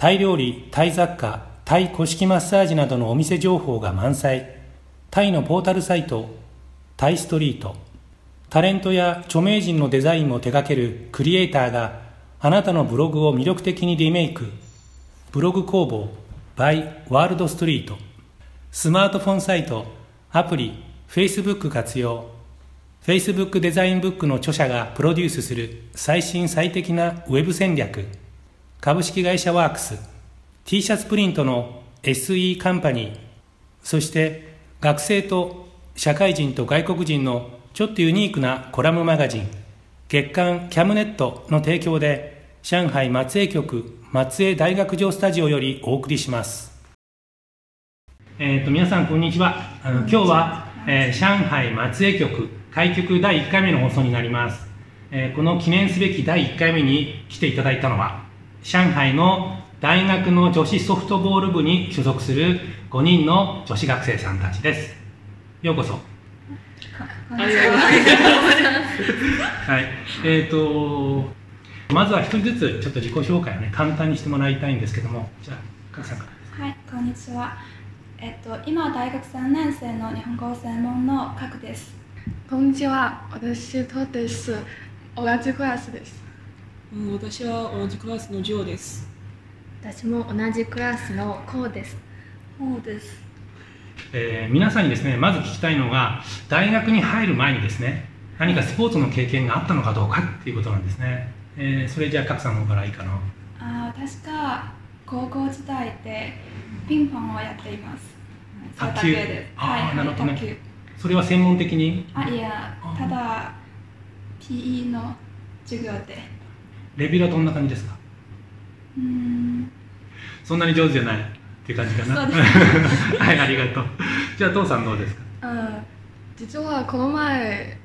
タイ料理タイ雑貨タイ古式マッサージなどのお店情報が満載。タイのポータルサイトタイストリート。タレントや著名人のデザインも手掛けるクリエイターがあなたのブログを魅力的にリメイク。ブログ工房 by ワールドストリート。スマートフォンサイトアプリ Facebook 活用。Facebook デザインブックの著者がプロデュースする最新最適なウェブ戦略。株式会社ワークス T シャツプリントの SE カンパニーそして学生と社会人と外国人のちょっとユニークなコラムマガジン月刊キャムネットの提供で上海松江局松江大学城スタジオよりお送りします。えー、と皆さんこんにちは。あの今日は、えー上海松江局開局第1回目の放送になります、えーこの記念すべき第1回目に来ていただいたのは上海の大学の女子ソフトボール部に所属する5人の女子学生さんたちですようこそはいえー、とまずは一人ずつちょっと自己紹介をね簡単にしてもらいたいんですけどもじゃあ賀来さんからはい、こんにちは。えっと、今大学3年生の日本語専門のカクです。こんにちは。私とです。同じクラスです。うん私は同じクラスのジョーです。私も同じクラスのコウです。そうです。えー皆さんにですねまず聞きたいのが大学に入る前にですね何かスポーツの経験があったのかどうかっていうことなんですね、えーそれじゃあ賀来さんの方からいいかなあー、確か高校時代でピンポンをやっています。それだ卓球けです。あーはい、なるほどね卓球。それは専門的に？あ、いやただ PE の授業で。レベルはどんな感じですか？うーん、そんなに上手じゃないっていう感じかな。はいありがとう。じゃあ父さんどうですか？あ実はこの前、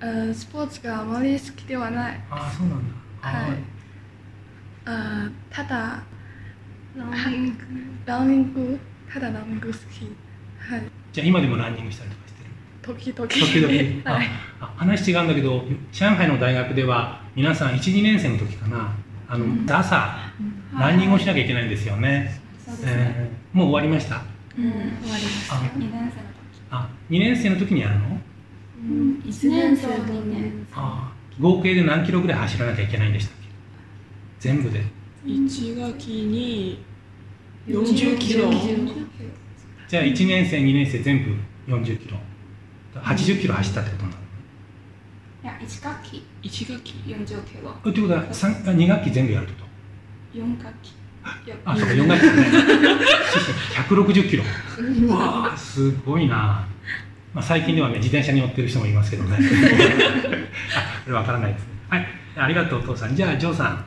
あスポーツがあまり好きではない。ああそうなんだ。はい。ーあただ、ランニング。ランニング、ただランニング好き。はい。じゃあ今でもランニングしたりとか？時々。時々。はい。話違うんだけど上海の大学では皆さん12年生の時かな。あの、うん。朝ランニングをしなきゃいけないんですよね、そうですね。えーもう終わりました？うん、終わりました。あ2年生の時。あ2年生の時にやるの？うん、1年生と2年。あ合計で何キロぐらい走らなきゃいけないんでしたっけ？全部で。一学期に40キロ。じゃあ1年生2年生全部40キロ80キロ走ったってことなの？いや、1学期一学期？40キロ。ということは2学期全部やるってこと？4学期。よあ、そうか、4学期ね。160キロ。うわーすごいな。まあ、最近ではね、自転車に乗ってる人もいますけどね。あ、これわからないですね。はい、ありがとう、お父さん。じゃあ、ジョーさん。あ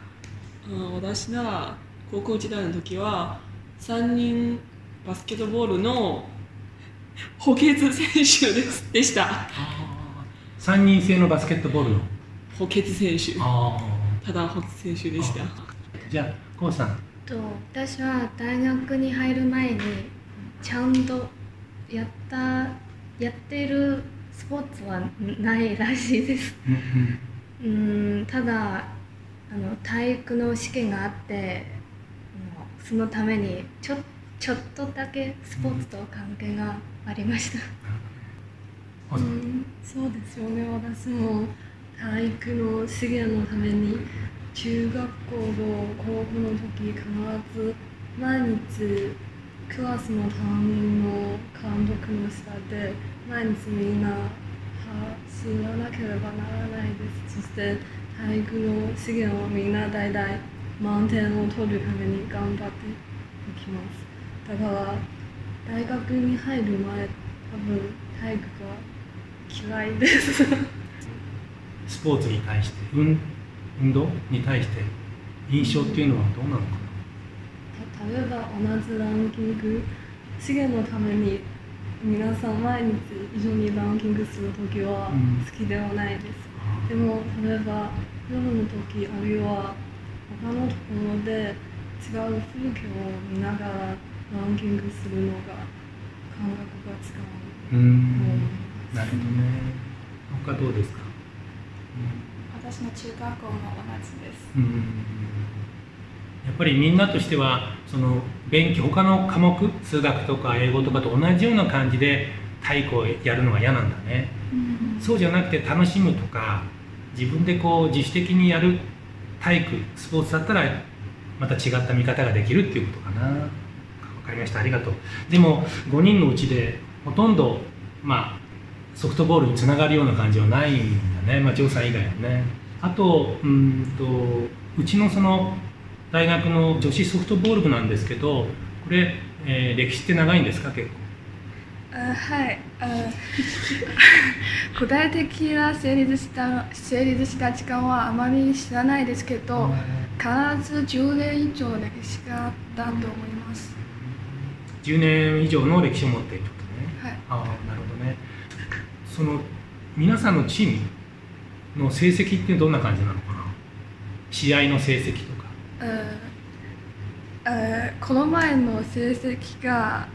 私が高校時代の時は3人バスケットボールの補欠選手ですでした。3人制のバスケットボールの。補欠選手。あただ補欠選手でした。あ。じゃあ、コウさん。と私は大学に入る前にちゃんとやったやっているスポーツはないらしいです。うんうんうんただあの体育の試験があってそのためにちょちょっとだけスポーツと関係がありました。うん、そうですよね。私も体育の試験のために中学校と高校の時必ず毎日クラスの担任の監督の下で毎日みんな走らなければならないです。そして体育の試験はみんな大体満点を取るために頑張っていきます。だから大学に入る前多分体育が嫌いです。スポーツに対して、運運動に対して印象っていうのはどうなのかな？例えば同じランキング資源のために皆さん毎日一緒にランキングするときはうん。好きではないです、でも例えば夜の時あるいは他のところで違う風景を見ながらランキングするのが感覚が違ううん。なるほどね。他どうですか？私の中学校も同じです。うん。うんやっぱりみんなとしてはその勉強他の科目数学とか英語とかと同じような感じで体育をやるのが嫌なんだね。そうじゃなくて楽しむとか自分でこう自主的にやる体育スポーツだったらまた違った見方ができるっていうことかな。わかりました。ありがとう。でも5人のうちでほとんどまあソフトボールにつながるような感じはないんだね。まあジョーさん以外はね。あとうんとうちのその大学の女子ソフトボール部なんですけどこれ、えー歴史って長いんですか？結構。あはい。あ 具体的な成立した成立した時間はあまり知らないですけど必ず10年以上歴史があったと思います。10年以上の歴史を持っているってことね。はい。ああなるほどね。その皆さんのチームの成績ってどんな感じなのかな？試合の成績とか。えーえーこの前の成績が、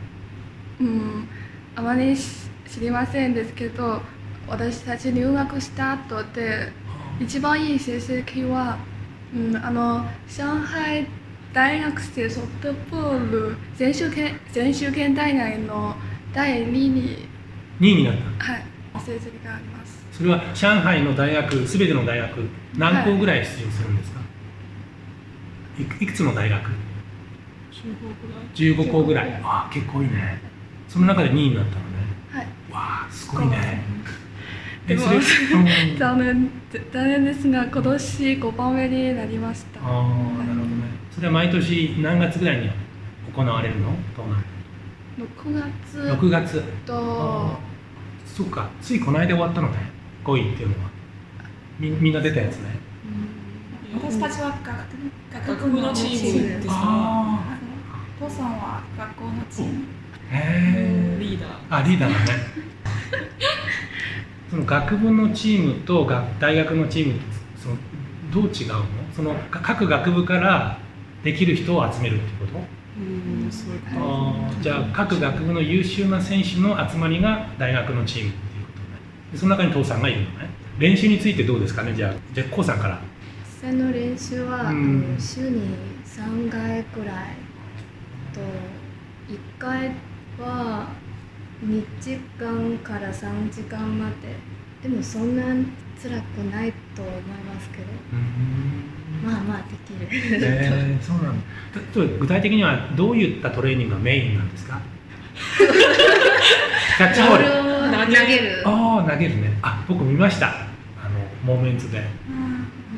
うん、あまりし知りませんですけど私たち入学した後で一番いい成績は、うん、あの上海大学生ソフトボール全州圏全州圏大会の第2位。に、2位になった。はい、成績があります。それは上海の大学すべての大学何校ぐらい出場するんですか、い。くいくつの大学？15校ぐらい。ああ結構いいね。その中で2位になったのね。はい。わあすごいねでも残念残念ですが今年5番目になりました。ああなるほどね。それは毎年何月ぐらいに行われるの？トーナメン6ト月。6月。と。あそうか。ついこの間終わったのね。5位っていうのは。みみんな出たやつね。私たちは学学部のチームですね。あ父さんは学校のチーム。あへえリーダー。あリーダーだね その学部のチームと学大学のチームってそのどう違うの？そのか各学部からできる人を集めるってこと？うんそういうこあーじゃあ各学部の優秀な選手の集まりが大学のチームっていうことね。でその中に父さんがいるのね。練習についてどうですかね？じゃあじゃあこうさんから。実際の練習は、うん。週に3回くらい。と1回は2時間から3時間まで。でもそんな辛くないと思いますけど。まあまあできる。えー、そうなんだ。具体的にはどういったトレーニングがメインなんですか？キャッチボール。投げる。ああ投げるね。あ僕見ました。あのモーメンツで。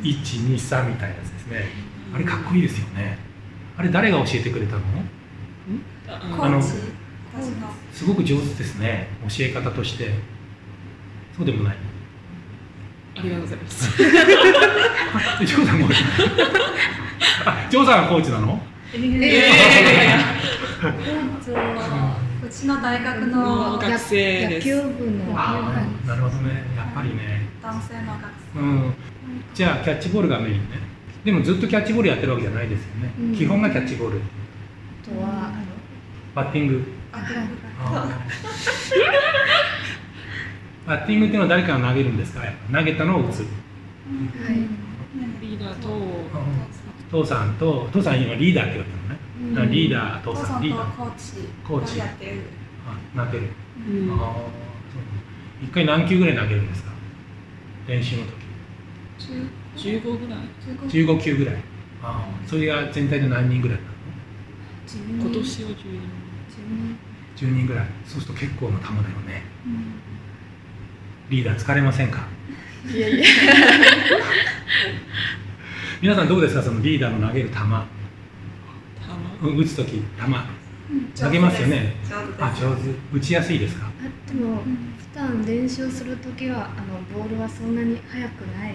123みたいなやつですね。あれかっこいいですよね。あれ誰が教えてくれたの？とあのコーチ。私のすごく上手ですね。教え方として。そうでもない。ありがとうございます。あ ジョーさんコーチあジョーさんがコーチなの？えコーチはうちの大学のの学生です。野球部の。なるほどね。やっぱりね。男性の学生。うん。じゃあキャッチボールがメインね。でもずっとキャッチボールやってるわけじゃないですよね、うん。基本がキャッチボール。あとはあのバッティングバッティングっていうのは誰かが投げるんですかやっぱ投げたのを打つはいリーダーと父さんと父さん今リーダーって言われたのね、だからリーダー父さんリーダーコーチコーチやってるあ投げる、うんああそう一回何球ぐらい投げるんですか練習の時15ぐらい15球ぐらいああそれが全体で何人ぐらいなの今年は10人10人ぐらい。そうすると結構な球だよね、リーダー疲れませんか？いやいや。皆さんどうですか？そのリーダーの投げる球打つ時球投げますよね。あ上手打ちやすいですか？あでも普段練習するときはあのボールはそんなに速くない。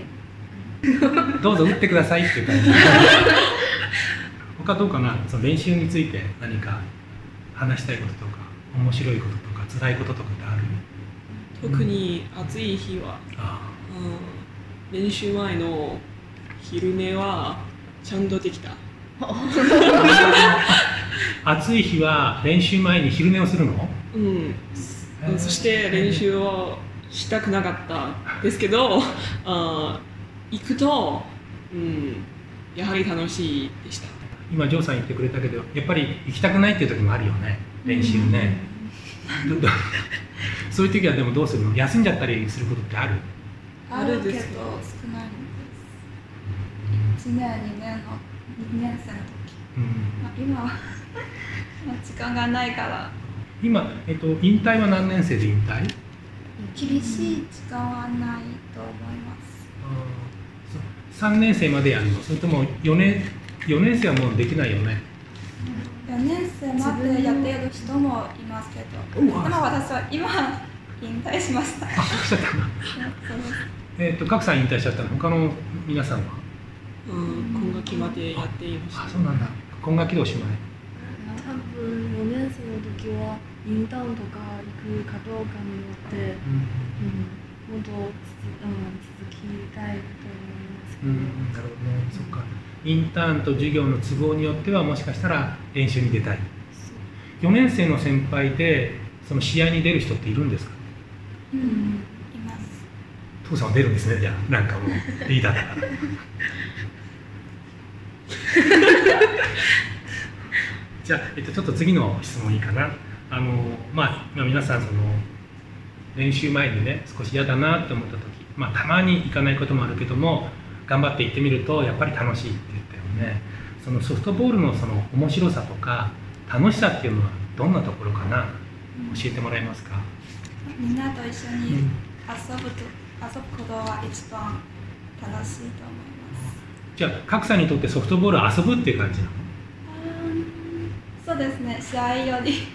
どうぞ打ってくださいっていう感じ。他どうかな？その練習について何か話したいこととか面白いこととか辛いこととかってある？特に暑い日は、あうん、練習前の昼寝はちゃんとできた。あ 暑い日は練習前に昼寝をするの？うん、そして練習をしたくなかったですけど あ行くと、うん、やはり楽しいでした今ジョーさん言ってくれたけどやっぱり行きたくないっていう時もあるよね練習ね、どど そういう時はでもどうするの？休んじゃったりすることってある？あるけど少ないんです。1年2年の2年生の時、うん。まあ、今はまあ時間がないから。今、えっと、引退は何年生で引退？厳しい時間はないと思います。3年生までやるの？それとも4年4年生はもうできないよね。4年生までやっている人もいますけど。でも私は今引退しました。えっと賀来さん引退しちゃったの？他の皆さんは？うん、今学期までやっていました。あそうなんだ。今学期でおしまい多分4年生の時はインターンとか行くかどうかによって、うん、もっとつ、うん、続きたいと思いますけど、うん、うん、なるほどね。そっかインターンと授業の都合によってはもしかしたら練習に出たい。4年生の先輩でその試合に出る人っているんですか？うんいます。父さんは出るんですねじゃあなんかもうリーダーだから。じゃあ、えっと、ちょっと次の質問いいかな。あのまあ今皆さんその練習前にね少し嫌だなって思った時まあたまに行かないこともあるけども頑張って行ってみるとやっぱり楽しいって言ったよね。そのソフトボールのその面白さとか楽しさっていうのはどんなところかな？教えてもらえますか、みんなと一緒に遊ぶと、遊ぶことは一番楽しいと思います。じゃあ格さんにとってソフトボールは遊ぶっていう感じなの？そうですね。試合より。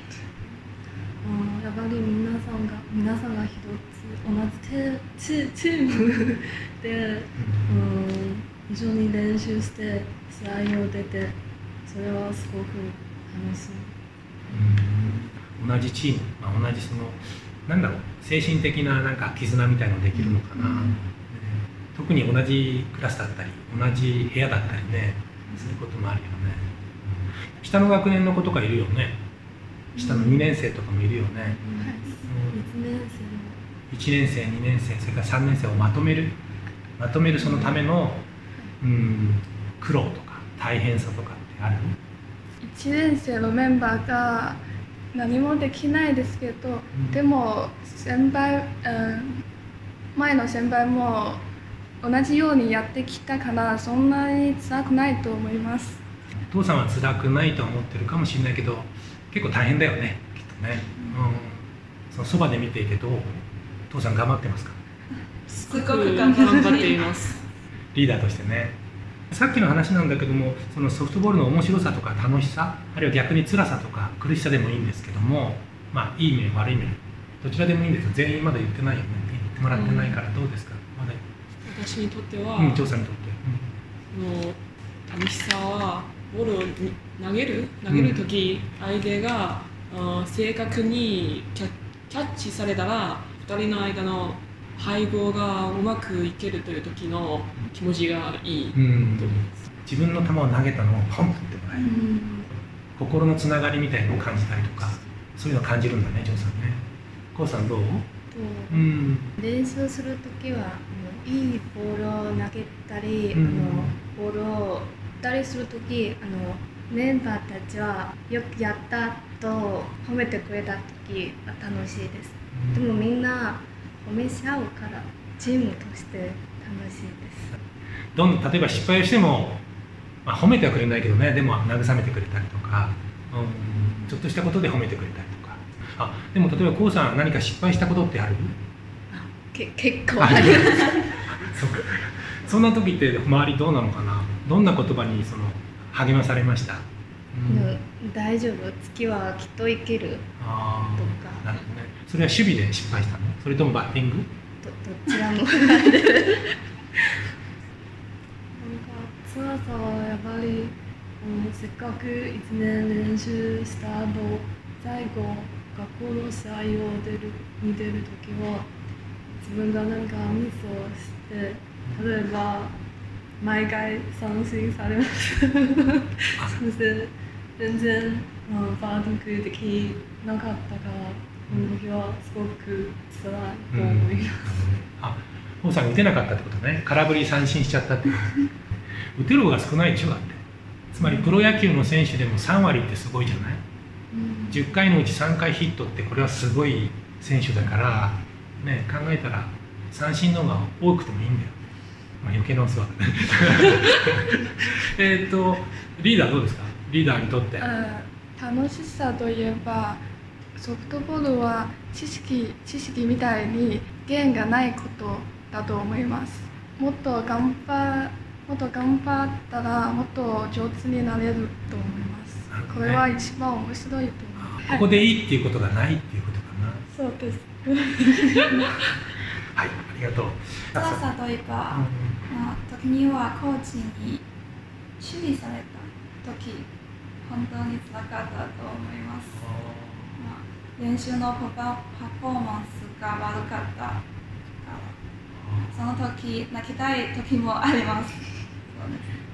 うんやっぱり皆さんが皆さんが一つ同じチームで、うん、一緒に練習して試合を出てそれはすごく楽しい。うん。同じチーム、まあ、同じそのなんだろう。精神的ななんか絆みたいのできるのかな、ね。特に同じクラスだったり同じ部屋だったりねすることもあるよね、うん。下の学年の子とかいるよね。下の2年生とかもいるよね、うん、1年生2年生それから3年生をまとめる。まとめるそのための、うん、苦労とか大変さとかってある？1年生のメンバーが何もできないですけど、でも先輩、うん、前の先輩も同じようにやってきたからそんなに辛くないと思います。お父さんは辛くないとは思ってるかもしれないけど結構大変だよねきっとね、うん、そのそばで見ていてどうお父さん頑張ってますか？すごく頑張っています。リーダーとしてね。さっきの話なんだけどもそのソフトボールの面白さとか楽しさあるいは逆に辛さとか苦しさでもいいんですけどもまあいい面悪い面どちらでもいいんですよ。全員まだ言ってないよね。言ってもらってないからどうですか、まだ。私にとっては、うん長さんにとって、その楽しさはボールを投げる？投げる時、相手があ正確にキャキャッチされたら2人の間の配合がうまくいけるという時の気持ちがいいとうん思います、自分の球を投げたのをポンってもらえる、心のつながりみたいのを感じたりとかそういうのを感じるんだねジョーさんね。コウさんどう？とうん。練習するときはあのいいボールを投げたり、うん。あのボールを打ったりするときあのメンバーたちはよくやったと褒めてくれたときは楽しいですでもみんな褒めし合うからチームとして楽しいです。どん例えば失敗をしても、まあ、褒めてはくれないけどね。でも慰めてくれたりとか、うん、ちょっとしたことで褒めてくれたりとか。あでも例えばこうさん何か失敗したことってある？け結構あありますそうか。そんな時って周りどうなのかな？どんな言葉にその励まされました、うん大丈夫？次はきっといける。とか。なるほどね。それは守備で失敗したの？それともバッティング？どどちらもなんか辛さはやっぱり、うん、せっかく1年練習した後最後学校の試合を出るに出るときは自分がなんかミスをして例えば毎回三振されます。そして全然、まあ、バーディングできなかったからこの時はすごく辛いと思います、あ王さん打てなかったってことね。空振り三振しちゃったって。こと打てる方が少ないでしょだって。つまりプロ野球の選手でも3割ってすごいじゃない？10回のうち3回ヒットってこれはすごい選手だから、ね、考えたら三振の方が多くてもいいんだよ、まあ、余計なお世話。えっとリーダーどうですか？リーダーにとって。あ楽しさといえばソフトボールは知識知識みたいに弦がないことだと思います。もっと頑張もっと頑張ったらもっと上手になれると思います。これは一番面白いと思いますここでいいっていうことがないっていうことかな。そうです。はいありがとう。辛さといえば、まあ、時にはコーチに注意された時本当につらかったと思います、まあ、練習のパパパフォーマンスが悪かったからその時泣きたい時もあります。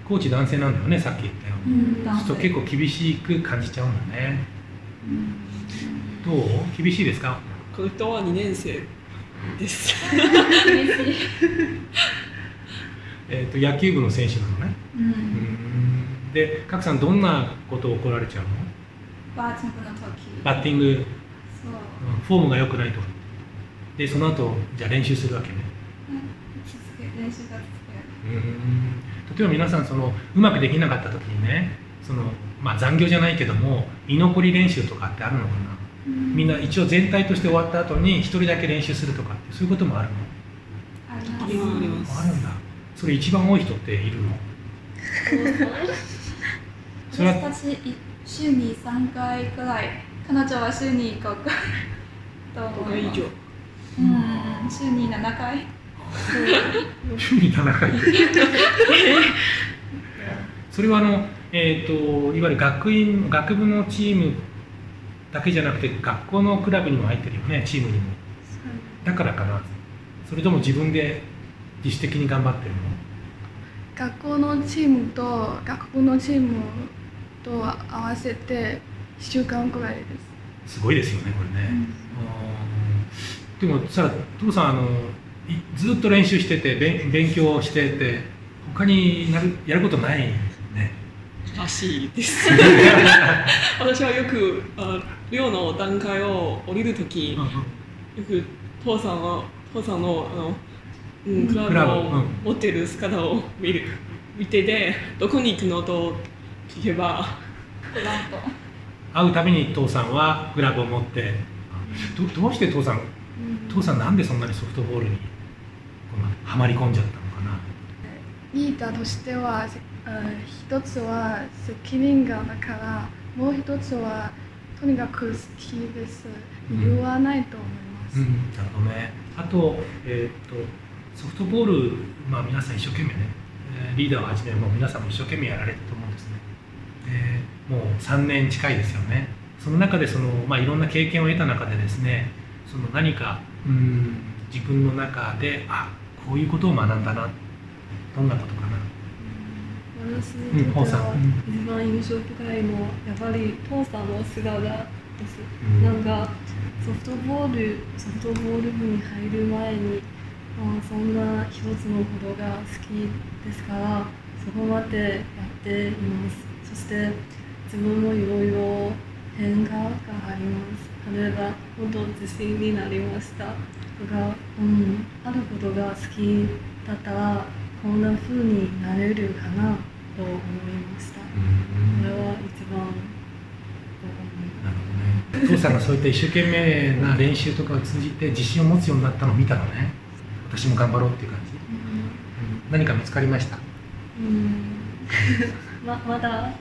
コーチ男性なんだよねさっき言ったように、うんそうすると結構厳しく感じちゃうんだね。どう？厳しいですか？この人は2年生です。厳しい、えー、と野球部の選手なのね。うん。うーんで賀来さんどんなことを怒られちゃうの？バーティングの時。バッティング。フォームが良くないと。かでその後じゃあ練習するわけね。続け練習が続ける。うーん。例えば皆さんそのうまくできなかった時にねその、まあ、残業じゃないけども居残り練習とかってあるのかな？みんな一応全体として終わった後に一人だけ練習するとかってそういうこともあるの？あります。あるんだ。それ一番多い人っているの？それは私たちい週に3回くらい。彼女は週に5回と5思います。回以上。うん。週に7回。週に7回。それはあの、えー、といわゆる学院学部のチームだけじゃなくて学校のクラブにも入ってるよねチームにも。だからかな。それとも自分で自主的に頑張ってるの？学校のチームと学部のチームと合わせて1週間くらいです。すごいですよねこれね、うん。でもさ父さんあのいずっと練習してて勉勉強してて他になるやることないね。らしいです。私はよくあ寮の段階を降りるとき、よく父さんは父さんのあの、うん、クラブを持ってる姿を見る見てでどこに行くのと聞けば。会うたびに父さんはグラブを持って。どどうして父さん父さんなんでそんなにソフトボールにはまり込んじゃったのかな。リーダーとしては一つは責任がだからもう一つはとにかく好きです。理由はないと思います、うん、なるほどね。あと、えーっと、ソフトボール、まあ、皆さん一生懸命ね、えーリーダーをはじめ、もう皆さんも一生懸命やられてるともう3年近いですよね。その中でその、まあ、いろんな経験を得た中でですね、その何か、うん、自分の中で、あこういうことを学んだな、どんなことかな。私にとはうん一番印象深いのはやっぱり父さんの姿です、うん。なんかソフトボールソフトボール部に入る前にあそんな一つのことが好きですからそこまでやっていますそして自分もいろいろ変化があります例えばもっと自信になりましたとか、うん、あることが好きだったらこんな風になれるかなと思いました。こうんれは一番と思いなるほどね。父さんがそういった一生懸命な練習とかを通じて自信を持つようになったのを見たのね。私も頑張ろうっていう感じ。うん何か見つかりました？うん、ままだ、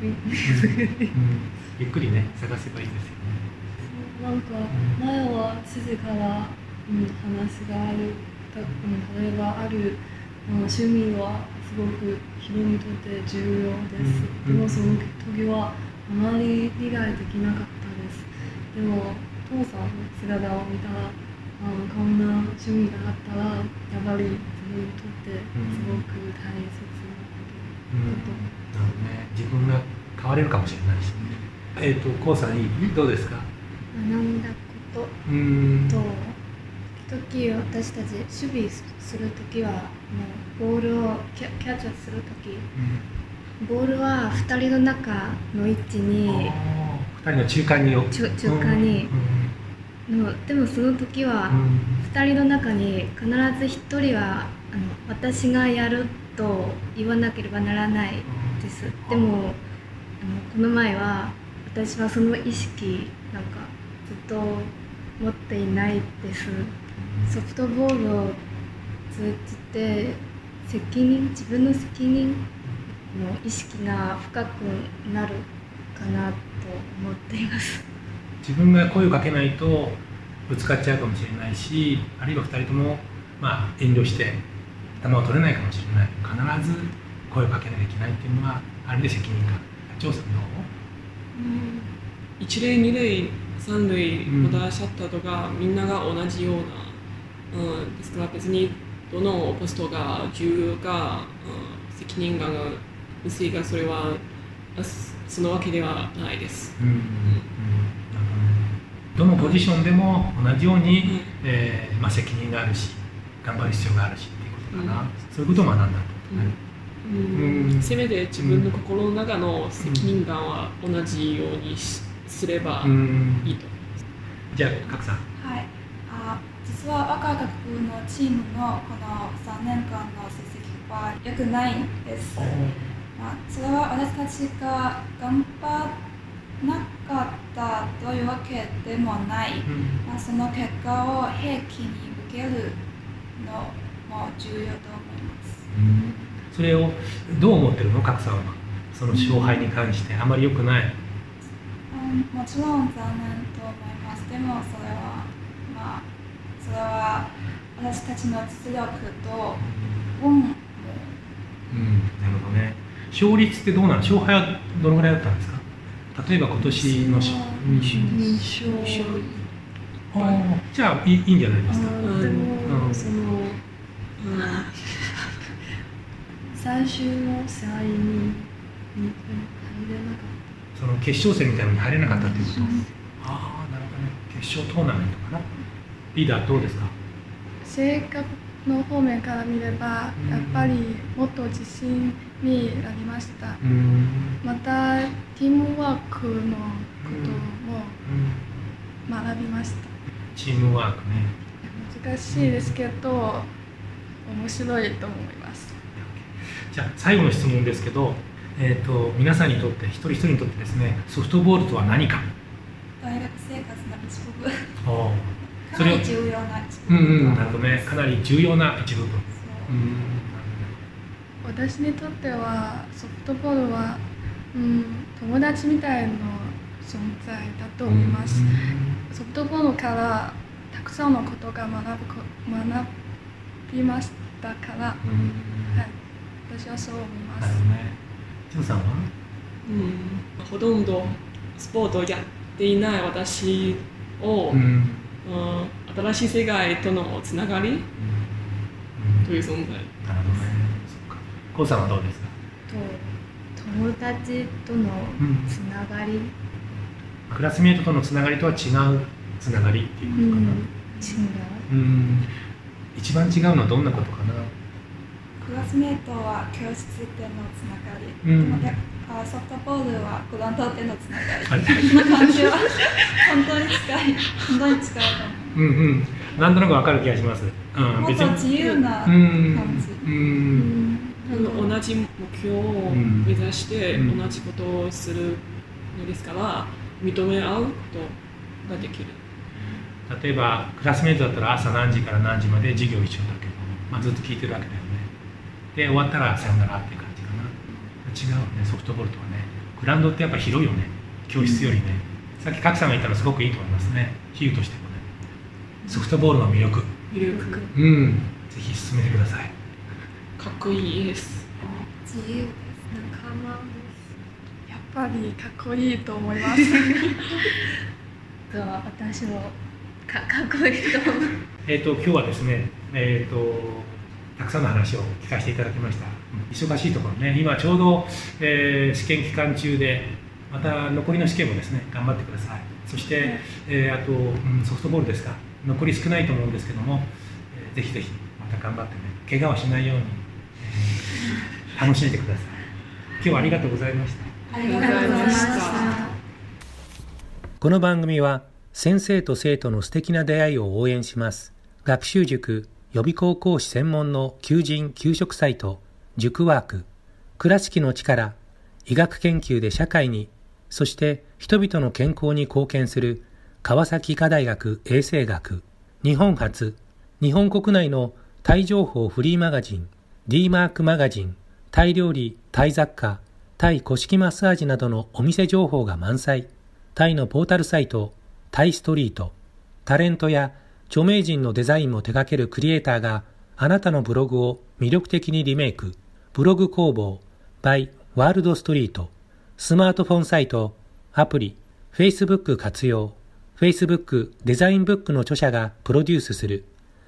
みうんゆっくりね探せばいいですよね。なんか前は父から、うん、話がある、たうん、例えばある、うん、趣味はすごく人にとって重要です、うんでもその時はあまり理解できなかったです。でも父さんの姿を見たらあこんな趣味があったらやっぱり自分にとってすごく大切なことだとなるほどね。自分が変われるかもしれないしね。えっ、とこうさんいい？どうですか？学んだこと。うーん。と時々私たち守備する時はもうボールをキャキャッチする時。ボールは2人の中の位置うんに。あー二人の中間に。中中間に。のでもその時はうん。うん2人の中に必ず1人はあの私がやると言わなければならないです。でもこの前は私はその意識なんかずっと持っていないです。ソフトボールを通じて責任自分の責任の意識が深くなるかなと思っています。自分が声をかけないとぶつかっちゃうかもしれないしあるいは2人とも、まあ、遠慮して球を取れないかもしれない。必ず声をかけなきゃいけないっていうのはある意味で責任感張さんどう一塁二塁三塁うんまたシャッターとかみんなが同じような、うん、ですから別にどのポストが重要か、うん、責任感が薄いかそれはあそそのわけではないです。うんうんどのポジションでも同じように、うん。えーまあ、責任があるし頑張る必要があるしっていうことかな、うん。そういうことを学んだと。ね、うんうん。せめて自分の心の中の責任感は同じようにしすればうん。いいと。じゃあ角さん。はい、あ実は若学のチームのこの3年間の成績は良くないんです。まあ、それは私たちが頑張らなかったというわけでもない、うん。まあ、その結果を平気に受けるのも重要と思います。それをどう思ってるの角さんは。その勝敗に関してあまり良くない。うんもちろん残念と思います。でもそれは、まあ、それは私たちの実力と運も。うん、なるほどね。勝率ってどうなの？勝敗はどのぐらいだったんですか？例えば今年のしうん認証あーじゃあいいいいんじゃないですか？うんその、最終の試合にに入れなかっその決勝戦みたいに入れなかったっていうこと？ああ、なるほどね。決勝トーナメントかな。リーダーどうですか？性格の方面から見ればうんやっぱりもっと自信になりましたうん。またティームワークのことも学びましたチームワークね。難しいですけど面白いと思いますじゃあ最後の質問ですけど、えっ、と皆さんにとって一人一人にとってですね、ソフトボールとは何か？大学生活の一部分、それをなり重要な一うん部分。うん、なるほどね。かなり重要な一部分。私にとってはソフトボールは、うん、友達みたいな存在だと思います、ソフトボールからたくさんのことが学ぶこ学びましたから、うん。私はそう思いますね。ジョーさんは？うん、ほとんどスポーツをやっていない私を、うん。うん新しい世界とのつながりうんという存在。なるほどね。そっか。コウさんはどうですか？と友達とのつながり、クラスメートとのつながりとは違うつながりっていうことかな。違ううん。一番違うのはどんなことかな？クラスメートは教室でのつながり、うんあソフトボールはグラウンドでのつながり。はいな感じは本当に近い、本当に近いと思うんうん。なんとなくわかる気がします。うん。う。もっと自由なうん感じ。うん。同じ目標をうん目指してうん同じことをするのですから認め合うことができる。例えばクラスメートだったら朝何時から何時まで授業一緒だけど、まあ、ずっと聞いてるわけだよねで終わったらさよならっていう感じかな。違うね。ソフトボールとはね。グラウンドってやっぱ広いよね。教室よりね、さっき角さんが言ったのすごくいいと思いますね。比喩としてもね。ソフトボールの魅力。魅力。うん。ぜひ進めてください。かっこいいです。自由です仲間やっぱりかっこいいと思います。と私もかかっこいいと思う。えっ、と今日はですね、えっ、とたくさんの話を聞かせていただきました。忙しいところね、今ちょうど、えー試験期間中で、また残りの試験もですね頑張ってください。そして、えーあと、うんソフトボールですか、残り少ないと思うんですけども、えーぜひぜひまた頑張ってね、怪我をしないように、えー楽しんでください。今日はありがとうございました。ありがとうございましたこの番組は先生と生徒の素敵な出会いを応援します学習塾予備高校師専門の求人・給食サイト塾ワーク。倉敷の力医学研究で社会にそして人々の健康に貢献する川崎医科大学衛生学日本初日本国内のタイ情報フリーマガジン D マークマガジンタイ料理タイ雑貨タイ古式マッサージなどのお店情報が満載。タイのポータルサイト、タイストリート、タレントや著名人のデザインも手掛けるクリエイターがあなたのブログを魅力的にリメイク、ブログ工房 by ワールドストリート、スマートフォンサイト、アプリ、Facebook 活用、Facebook デザインブックの著者がプロデュースする。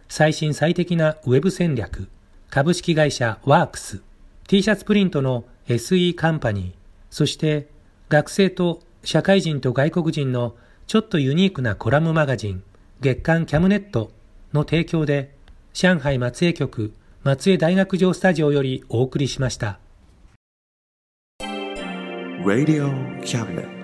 最新最適なウェブ戦略、株式会社ワークス、T シャツプリントの SE カンパニー、そして学生と社会人と外国人のちょっとユニークなコラムマガジン。月刊キャムネットの提供で上海松江局松江大学城スタジオよりお送りしました。Radio Cabinet.